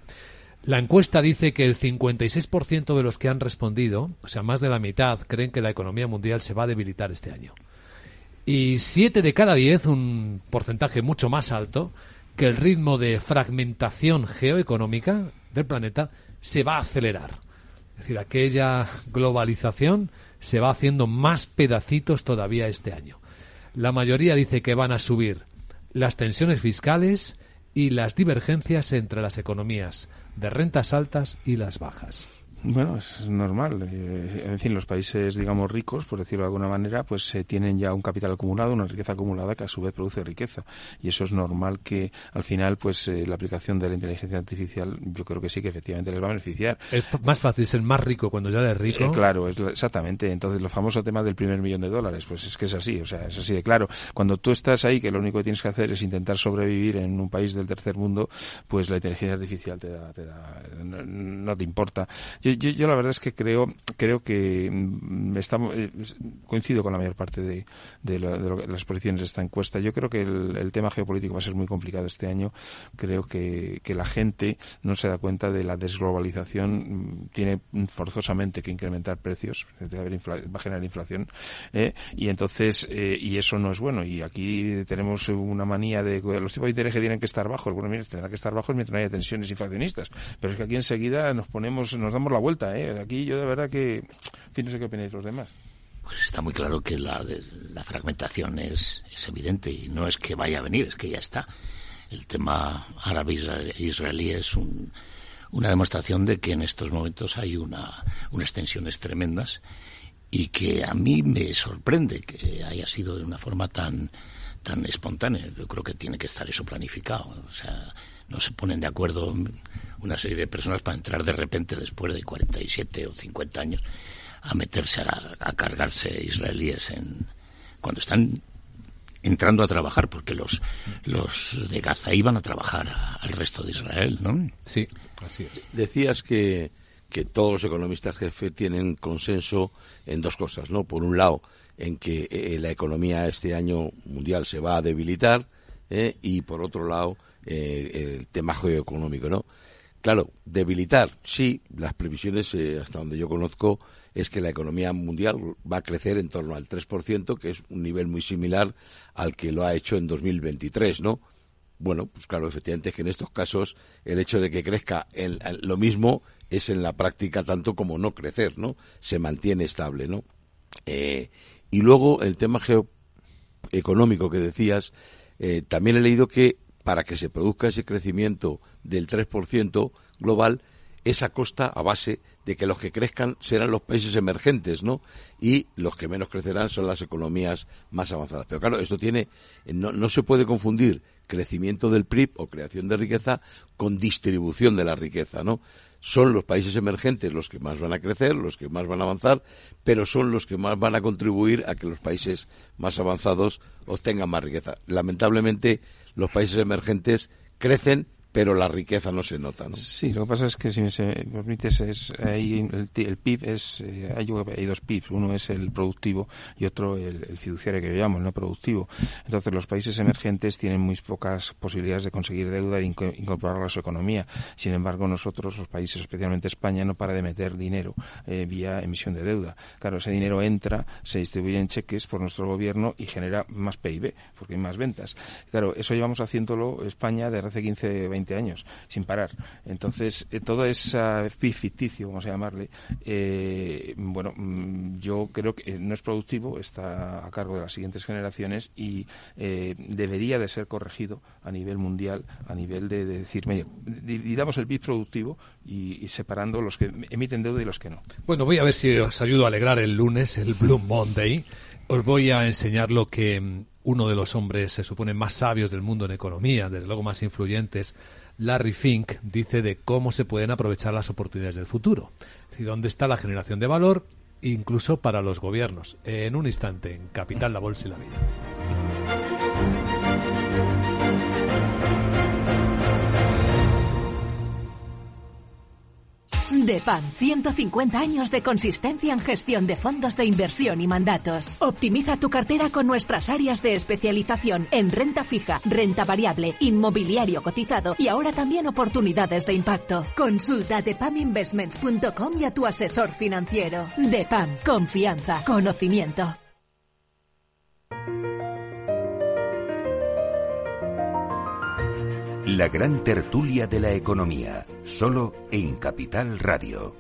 La encuesta dice que el 56% de los que han respondido, o sea, más de la mitad, creen que la economía mundial se va a debilitar este año. Y 7 de cada 10, un porcentaje mucho más alto, que el ritmo de fragmentación geoeconómica del planeta se va a acelerar. Es decir, aquella globalización se va haciendo más pedacitos todavía este año. La mayoría dice que van a subir las tensiones fiscales, y las divergencias entre las economías de rentas altas y las bajas. Bueno, es normal. Eh, en fin, los países, digamos, ricos, por decirlo de alguna manera, pues eh, tienen ya un capital acumulado, una riqueza acumulada que a su vez produce riqueza. Y eso es normal que al final, pues eh, la aplicación de la inteligencia artificial, yo creo que sí que efectivamente les va a beneficiar. Es más fácil ser más rico cuando ya eres rico. claro, es, exactamente. Entonces, lo famoso tema del primer millón de dólares, pues es que es así, o sea, es así de claro. Cuando tú estás ahí, que lo único que tienes que hacer es intentar sobrevivir en un país del tercer mundo, pues la inteligencia artificial te da, te da no, te importa. Yo, yo, la verdad es que creo, creo que mm, estamos, eh, coincido con la mayor parte de, de, las posiciones de esta encuesta. Yo creo que el, tema geopolítico va a ser muy complicado este año. Creo que, que la gente no se da cuenta de la desglobalización. Mm, tiene forzosamente que incrementar precios, va a generar inflación. ¿eh? y entonces, eh, y eso no es bueno. Y aquí tenemos una manía de los tipos de interés que tienen que estar bajos. Bueno, mira, tendrán que estar bajos mientras no haya tensiones inflacionistas. Pero es que aquí enseguida nos ponemos, nos damos la vuelta. ¿eh? Aquí yo de verdad que, no sé qué opináis los demás. Pues está muy claro que la, la fragmentación es, es evidente y no es que vaya a venir, es que ya está. El tema árabe-israelí es un, una demostración de que en estos momentos hay una, unas tensiones tremendas y que a mí me sorprende que haya sido de una forma tan tan espontánea. Yo creo que tiene que estar eso planificado. O sea, no se ponen de acuerdo una serie de personas para entrar de repente después de 47 o 50 años a meterse a, cargarse israelíes en cuando están entrando a trabajar porque los los de Gaza iban a trabajar al resto de Israel, ¿no? Sí, así es. Decías que que todos los economistas jefe tienen consenso en dos cosas, ¿no? Por un lado, en que eh, la economía este año mundial se va a debilitar ¿eh? y por otro lado, eh, el tema geoeconómico, ¿no? Claro, debilitar, sí, las previsiones, hasta donde yo conozco, es que la economía mundial va a crecer en torno al 3%, que es un nivel muy similar al que lo ha hecho en 2023, ¿no? Bueno, pues claro, efectivamente es que en estos casos el hecho de que crezca lo mismo es en la práctica tanto como no crecer, ¿no? Se mantiene estable, ¿no? Eh, y luego el tema geoeconómico que decías, eh, también he leído que para que se produzca ese crecimiento del 3% global es a costa, a base de que los que crezcan serán los países emergentes, ¿no? Y los que menos crecerán son las economías más avanzadas. Pero claro, esto tiene, no, no se puede confundir crecimiento del PRIP o creación de riqueza con distribución de la riqueza, ¿no? Son los países emergentes los que más van a crecer, los que más van a avanzar, pero son los que más van a contribuir a que los países más avanzados obtengan más riqueza. Lamentablemente, los países emergentes crecen pero la riqueza no se nota, ¿no? Sí, lo que pasa es que, si me permites, es, el, PIB es, eh, hay, dos PIBs, uno es el productivo y otro el, fiduciario que llamamos, no productivo. Entonces, los países emergentes tienen muy pocas posibilidades de conseguir deuda e incorporarla a su economía. Sin embargo, nosotros, los países, especialmente España, no para de meter dinero eh, vía emisión de deuda. Claro, ese dinero entra, se distribuye en cheques por nuestro gobierno y genera más PIB, porque hay más ventas. Claro, eso llevamos haciéndolo España desde hace 15, 20 años, sin parar. Entonces, eh, todo ese ficticio, vamos a llamarle, eh, bueno, mm, yo creo que no es productivo, está a cargo de las siguientes generaciones y eh, debería de ser corregido a nivel mundial, a nivel de, decir, dividamos el PIB productivo y, separando los que emiten deuda y los que no. Bueno, voy a ver si os ayudo a alegrar el lunes, el Blue Monday. Os voy a enseñar lo que mm, uno de los hombres se supone más sabios del mundo en economía, desde luego más influyentes, Larry Fink, dice de cómo se pueden aprovechar las oportunidades del futuro. Y dónde está la generación de valor, incluso para los gobiernos. En un instante, en Capital, la Bolsa y la Vida. DEPAM, 150 años de consistencia en gestión de fondos de inversión y mandatos. Optimiza tu cartera con nuestras áreas de especialización en renta fija, renta variable, inmobiliario cotizado y ahora también oportunidades de impacto. Consulta depaminvestments.com y a tu asesor financiero. DEPAM, confianza, conocimiento. La gran tertulia de la economía, solo en Capital Radio.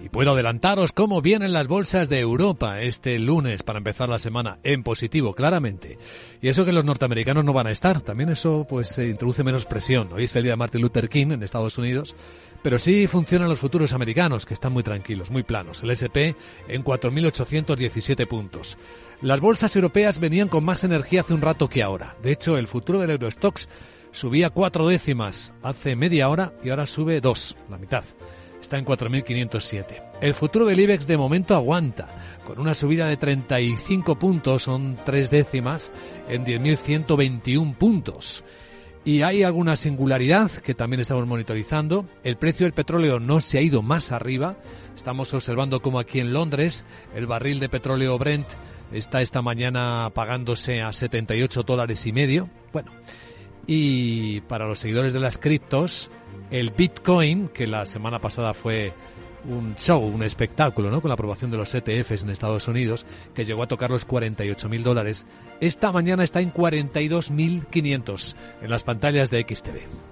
Y puedo adelantaros cómo vienen las bolsas de Europa este lunes para empezar la semana en positivo, claramente. Y eso que los norteamericanos no van a estar, también eso pues introduce menos presión. Hoy es el día de Martin Luther King en Estados Unidos, pero sí funcionan los futuros americanos, que están muy tranquilos, muy planos. El SP en 4.817 puntos. Las bolsas europeas venían con más energía hace un rato que ahora. De hecho, el futuro del Eurostox subía cuatro décimas hace media hora y ahora sube dos, la mitad. Está en 4.507. El futuro del IBEX de momento aguanta, con una subida de 35 puntos, son tres décimas, en 10.121 puntos. Y hay alguna singularidad que también estamos monitorizando. El precio del petróleo no se ha ido más arriba. Estamos observando como aquí en Londres el barril de petróleo Brent está esta mañana pagándose a 78 dólares y medio. Bueno, y para los seguidores de las criptos, el Bitcoin, que la semana pasada fue un show, un espectáculo, ¿no? Con la aprobación de los ETFs en Estados Unidos, que llegó a tocar los 48 mil dólares. Esta mañana está en 42.500 en las pantallas de XTV.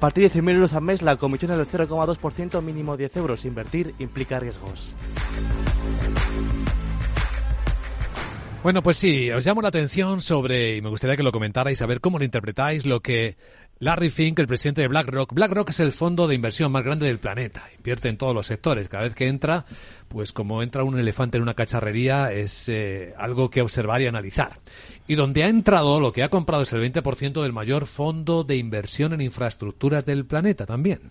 Partir de 100.000 euros al mes, la comisión es del 0,2%, mínimo 10 euros. Invertir implica riesgos. Bueno, pues sí, os llamo la atención sobre, y me gustaría que lo comentarais, a ver cómo lo interpretáis, lo que Larry Fink, el presidente de BlackRock. BlackRock es el fondo de inversión más grande del planeta. Invierte en todos los sectores. Cada vez que entra, pues como entra un elefante en una cacharrería, es eh, algo que observar y analizar y donde ha entrado, lo que ha comprado es el 20% del mayor fondo de inversión en infraestructuras del planeta también.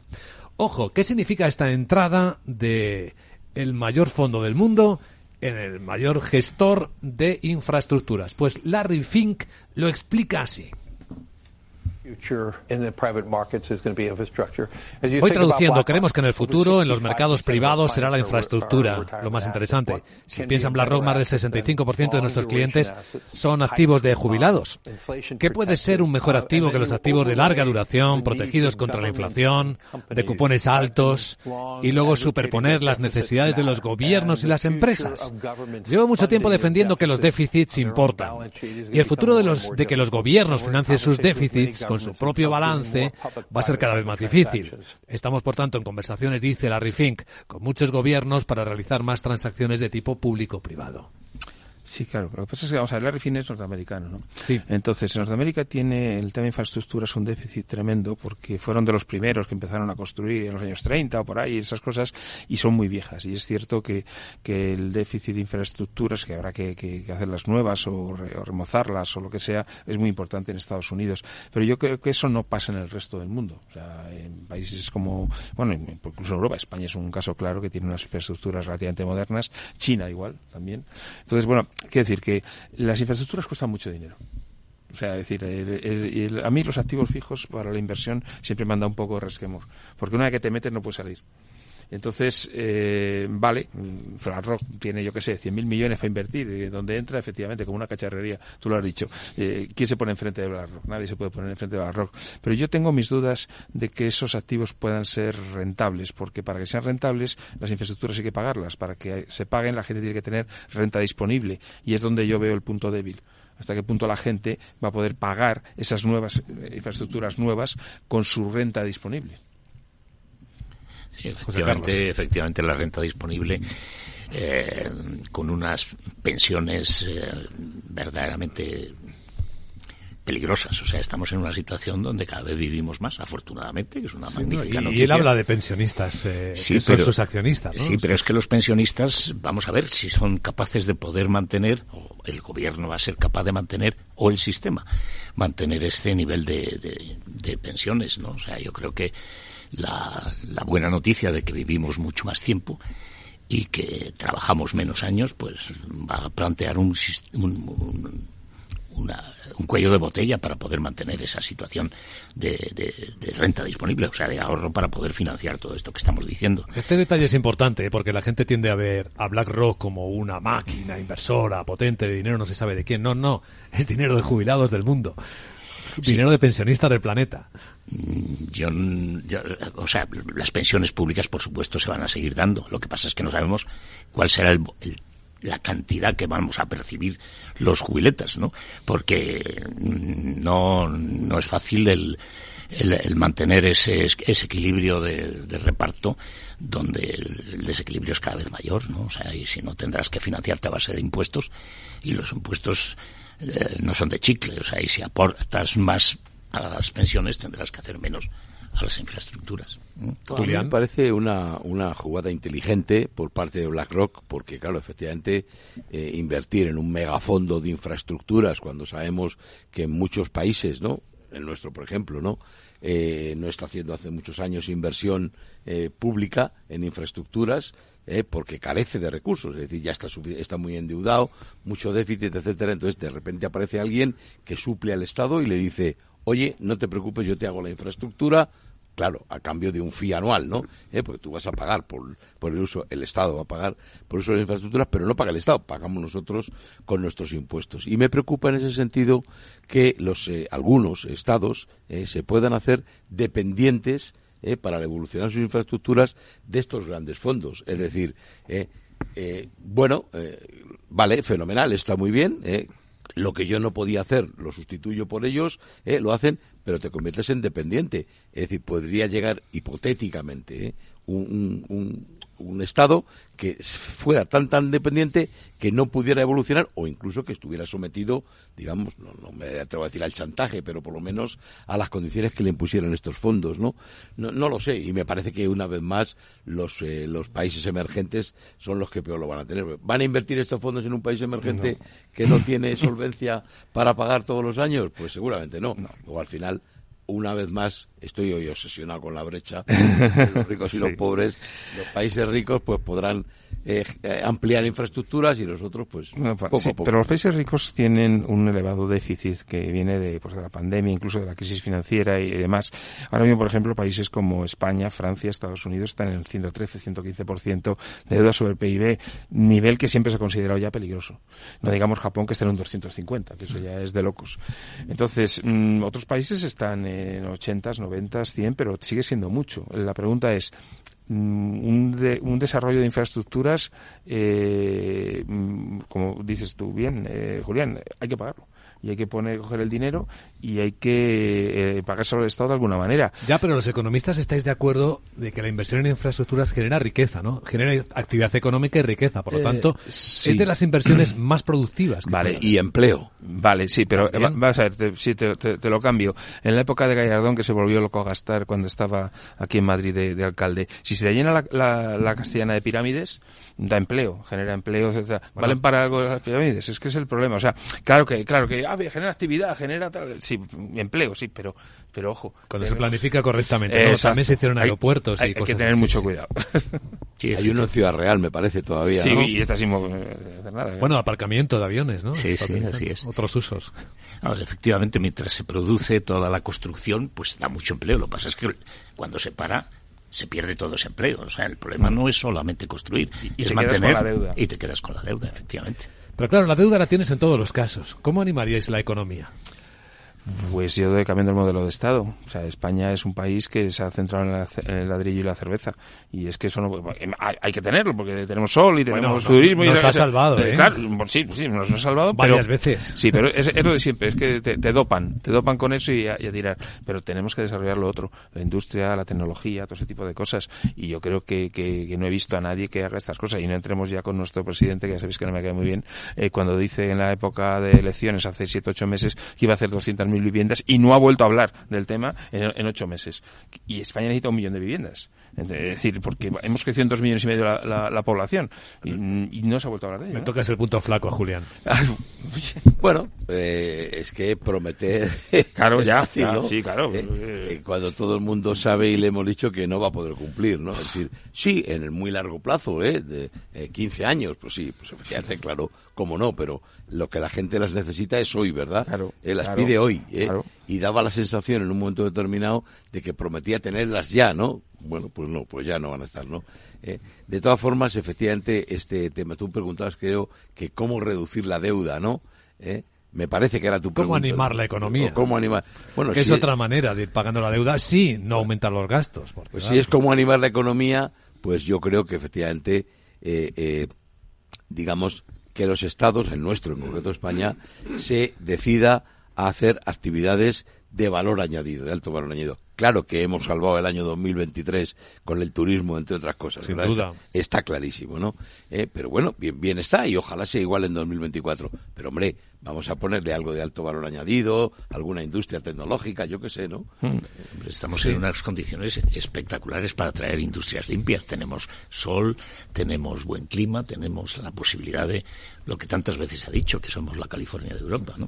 Ojo, ¿qué significa esta entrada de el mayor fondo del mundo en el mayor gestor de infraestructuras? Pues Larry Fink lo explica así. Voy traduciendo, creemos que en el futuro en los mercados privados será la infraestructura lo más interesante. Si piensan BlackRock, más del 65% de nuestros clientes son activos de jubilados. ¿Qué puede ser un mejor activo que los activos de larga duración, protegidos contra la inflación, de cupones altos, y luego superponer las necesidades de los gobiernos y las empresas? Llevo mucho tiempo defendiendo que los déficits importan. Y el futuro de, los, de que los gobiernos financien sus déficits con su propio balance va a ser cada vez más difícil. Estamos, por tanto, en conversaciones, dice Larry Fink, con muchos gobiernos para realizar más transacciones de tipo público-privado. Sí, claro. Lo que pasa es que, vamos a ver, Larry Finn es norteamericano, ¿no? Sí. Entonces, en Norteamérica tiene el tema de infraestructuras un déficit tremendo porque fueron de los primeros que empezaron a construir en los años 30 o por ahí, esas cosas, y son muy viejas. Y es cierto que, que el déficit de infraestructuras, que habrá que, que, hacerlas nuevas o, remozarlas o lo que sea, es muy importante en Estados Unidos. Pero yo creo que eso no pasa en el resto del mundo. O sea, en países como, bueno, incluso en Europa, España es un caso claro que tiene unas infraestructuras relativamente modernas, China igual también. Entonces, bueno, Quiero decir que las infraestructuras cuestan mucho dinero. O sea, decir, a mí los activos fijos para la inversión siempre me han dado un poco de resquemor. Porque una vez que te metes no puedes salir. Entonces, eh, vale, Rock tiene, yo qué sé, 100.000 millones para invertir, y donde entra, efectivamente, como una cacharrería, tú lo has dicho. Eh, ¿Quién se pone enfrente de BlackRock? Nadie se puede poner enfrente de BlackRock. Pero yo tengo mis dudas de que esos activos puedan ser rentables, porque para que sean rentables, las infraestructuras hay que pagarlas. Para que se paguen, la gente tiene que tener renta disponible. Y es donde yo veo el punto débil hasta qué punto la gente va a poder pagar esas nuevas eh, infraestructuras nuevas con su renta disponible efectivamente, efectivamente la renta disponible eh, con unas pensiones eh, verdaderamente peligrosas. O sea, estamos en una situación donde cada vez vivimos más, afortunadamente, que es una magnífica y, Y él habla de pensionistas, eh, que son sus accionistas. ¿no? Sí, pero es que los pensionistas, vamos a ver si son capaces de poder mantener, o el gobierno va a ser capaz de mantener, o el sistema, mantener este nivel de, de, de pensiones, ¿no? O sea, yo creo que la, la buena noticia de que vivimos mucho más tiempo y que trabajamos menos años, pues va a plantear un, un, un, cuello de botella para poder mantener esa situación de, de, renta disponible, o sea, de ahorro para poder financiar todo esto que estamos diciendo. Este detalle es importante ¿eh? porque la gente tiende a ver a BlackRock como una máquina inversora potente de dinero, no se sabe de quién. No, no, es dinero de jubilados del mundo. Dinero de pensionistas del planeta. Mm, yo, o sea, las pensiones públicas, por supuesto, se van a seguir dando. Lo que pasa es que no sabemos cuál será el, la cantidad que vamos a percibir los jubiletas, ¿no? Porque mm, no, no es fácil el, el, mantener ese, ese equilibrio de, de, reparto donde el desequilibrio es cada vez mayor, ¿no? O sea, y si no tendrás que financiarte a base de impuestos y los impuestos eh, no son de chicle. O sea, y si aportas más a las pensiones tendrás que hacer menos a las infraestructuras. A mí me parece una, una jugada inteligente por parte de BlackRock, porque, claro, efectivamente, eh, invertir en un megafondo de infraestructuras cuando sabemos que en muchos países, ¿no? El nuestro, por ejemplo, ¿no? Eh, no está haciendo hace muchos años inversión eh, pública en infraestructuras eh, porque carece de recursos, es decir, ya está, está muy endeudado, mucho déficit, etcétera. Entonces, de repente aparece alguien que suple al Estado y le dice, oye, no te preocupes, yo te hago la infraestructura, claro, a cambio de un fee anual, ¿no? Eh, porque tú vas a pagar por, por el uso, el Estado va a pagar por el uso de las infraestructuras, pero no paga el Estado, pagamos nosotros con nuestros impuestos. Y me preocupa en ese sentido que los eh, algunos Estados eh, se puedan hacer dependientes para evolucionar sus infraestructuras de estos grandes fondos. Es decir, bueno, vale, fenomenal, está muy bien, lo que yo no podía hacer lo sustituyo por ellos, ¿eh? lo hacen, pero te conviertes en dependiente. Es decir, podría llegar hipotéticamente ¿eh? un Estado que fuera tan tan dependiente que no pudiera evolucionar o incluso que estuviera sometido, digamos, no, no me atrevo a decir al chantaje, pero por lo menos a las condiciones que le impusieron estos fondos, ¿no? No, no lo sé y me parece que una vez más los, eh, los países emergentes son los que peor lo van a tener. ¿Van a invertir estos fondos en un país emergente que no tiene solvencia para pagar todos los años? Pues seguramente no. O al final una vez más, estoy hoy obsesionado con la brecha los ricos y los pobres. Los países ricos pues podrán eh, eh, ampliar infraestructuras y los otros pues poco poco. Pero los países ricos tienen un elevado déficit que viene de, pues, de la pandemia, incluso de la crisis financiera y demás. Ahora mismo, por ejemplo, países como España, Francia, Estados Unidos están en el 113, 115% de deuda sobre el PIB, nivel que siempre se ha considerado ya peligroso. No digamos Japón que está en un 250, que eso ya es de locos. Entonces, mm, otros países están en 80, 90, 100, pero sigue siendo mucho. La pregunta es, Mm, un, un, desarrollo de infraestructuras, eh, mm, como dices tú bien, eh, Julián, hay que pagarlo y hay que poner, coger el dinero y hay que eh, pagárselo al Estado de alguna manera. Ya, pero los economistas estáis de acuerdo de que la inversión en infraestructuras genera riqueza, ¿no? Genera actividad económica y riqueza. Por lo eh, tanto, es de las inversiones más productivas. vale, y empleo. Vale, sí, pero vas a ver, te, sí, te, te, lo cambio. En la época de Gallardón, que se volvió loco a gastar cuando estaba aquí en Madrid de, alcalde, si se llena la, la, la castellana de pirámides, da empleo, genera empleo, ¿Valen para algo las pirámides? Es que es el problema. O sea, claro que, claro que, ah, genera actividad, genera tal, sí, empleo, sí, pero, pero ojo. Cuando se planifica correctamente, ¿no? También se hicieron aeropuertos hay, y cosas Hay que tener mucho cuidado. hay uno en Ciudad Real, me parece, todavía, Sí, y está sin hacer nada. ¿eh? Bueno, aparcamiento de aviones, ¿no? Sí, sí, así es. Otros usos. efectivamente, mientras se produce toda la construcción, pues da mucho empleo. Lo que pasa es que cuando se para, se pierde todo ese empleo. O sea, el problema no es solamente construir, y, es mantener la deuda. y te quedas con la deuda, efectivamente. Pero claro, la deuda la tienes en todos los casos. ¿Cómo animaríais la economía? Pues yo doy cambiando el modelo de Estado. O sea, España es un país que se ha centrado en, el ladrillo y la cerveza. Y es que eso no, hay, que tenerlo, porque tenemos sol y tenemos turismo. Nos ha salvado, ¿eh? Claro, sí, sí, nos ha salvado. Varias veces. Sí, pero es, lo de siempre, es que te, dopan, te dopan con eso y a, tirar. Pero tenemos que desarrollar lo otro, la industria, la tecnología, todo ese tipo de cosas. Y yo creo que, que, no he visto a nadie que haga estas cosas. Y no entremos ya con nuestro presidente, que ya sabéis que no me cae muy bien, eh, cuando dice en la época de elecciones, hace 7, 8 meses, que iba a hacer 200.000 viviendas y no ha vuelto a hablar del tema en, ocho meses. Y España necesita un millón de viviendas. Es decir, porque hemos crecido en dos millones y medio la, población y, no se ha vuelto a hablar de ello. Me tocas el punto flaco a Julián. bueno, eh, es que prometer. Claro, ya, sí, claro. Eh, eh, cuando todo el mundo sabe y le hemos dicho que no va a poder cumplir, ¿no? Es decir, sí, en el muy largo plazo, ¿eh? De 15 años, pues sí, pues efectivamente, claro, cómo no, pero lo que la gente las necesita es hoy, ¿verdad? Claro. las pide hoy, ¿eh? Y daba la sensación en un momento determinado de que prometía tenerlas ya, ¿no? Bueno, pues no, pues ya no van a estar, ¿no? Eh, de todas formas, efectivamente, este tema, tú preguntabas, creo, que cómo reducir la deuda, ¿no? ¿Eh? Me parece que era tu pregunta. ¿Cómo animar la economía? ¿Cómo animar? Bueno, que es otra manera de ir pagando la deuda, sí, no aumentar los gastos. pues si es cómo animar la economía, pues yo creo que efectivamente, eh, eh, digamos, que los estados, en nuestro, en concreto España, se decida a hacer actividades de valor añadido, de alto valor añadido. Claro que hemos salvado el año 2023 con el turismo, entre otras cosas. Sin duda. Está, clarísimo, ¿no? Eh, pero bueno, bien, bien está y ojalá sea igual en 2024. Pero hombre, vamos a ponerle algo de alto valor añadido, alguna industria tecnológica, yo qué sé, ¿no? Hmm. Estamos en unas condiciones espectaculares para traer industrias limpias. Tenemos sol, tenemos buen clima, tenemos la posibilidad de lo que tantas veces se ha dicho, que somos la California de Europa, ¿no?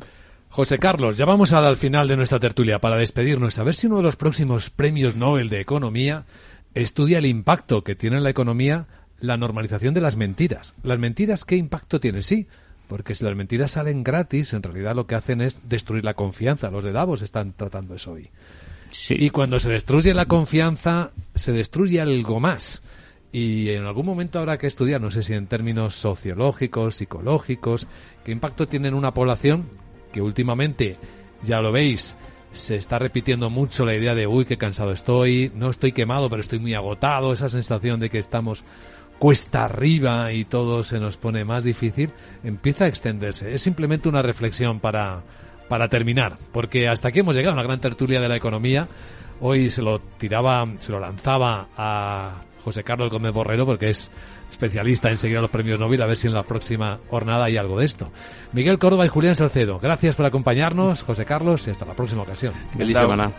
José Carlos, ya vamos al final de nuestra tertulia para despedirnos. A ver si uno de los próximos premios Nobel de Economía estudia el impacto que tiene en la economía la normalización de las mentiras. ¿Las mentiras qué impacto tienen? Sí, porque si las mentiras salen gratis, en realidad lo que hacen es destruir la confianza. Los de Davos están tratando eso hoy. Y cuando se destruye la confianza, se destruye algo más. Y en algún momento habrá que estudiar, no sé si en términos sociológicos, psicológicos, qué impacto tiene en una población que últimamente, ya lo veis, se está repitiendo mucho la idea de, uy, qué cansado estoy, no estoy quemado, pero estoy muy agotado, esa sensación de que estamos cuesta arriba y todo se nos pone más difícil, empieza a extenderse. Es simplemente una reflexión para, para terminar, porque hasta aquí hemos llegado a una gran tertulia de la economía. Hoy se lo tiraba, se lo lanzaba a José Carlos Gómez Borrero porque es especialista en seguir a los premios Nobel, a ver si en la próxima jornada hay algo de esto. Miguel Córdoba y Julián Salcedo, gracias por acompañarnos, José Carlos, y hasta la próxima ocasión. Feliz semana.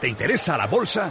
¿Te interesa la bolsa?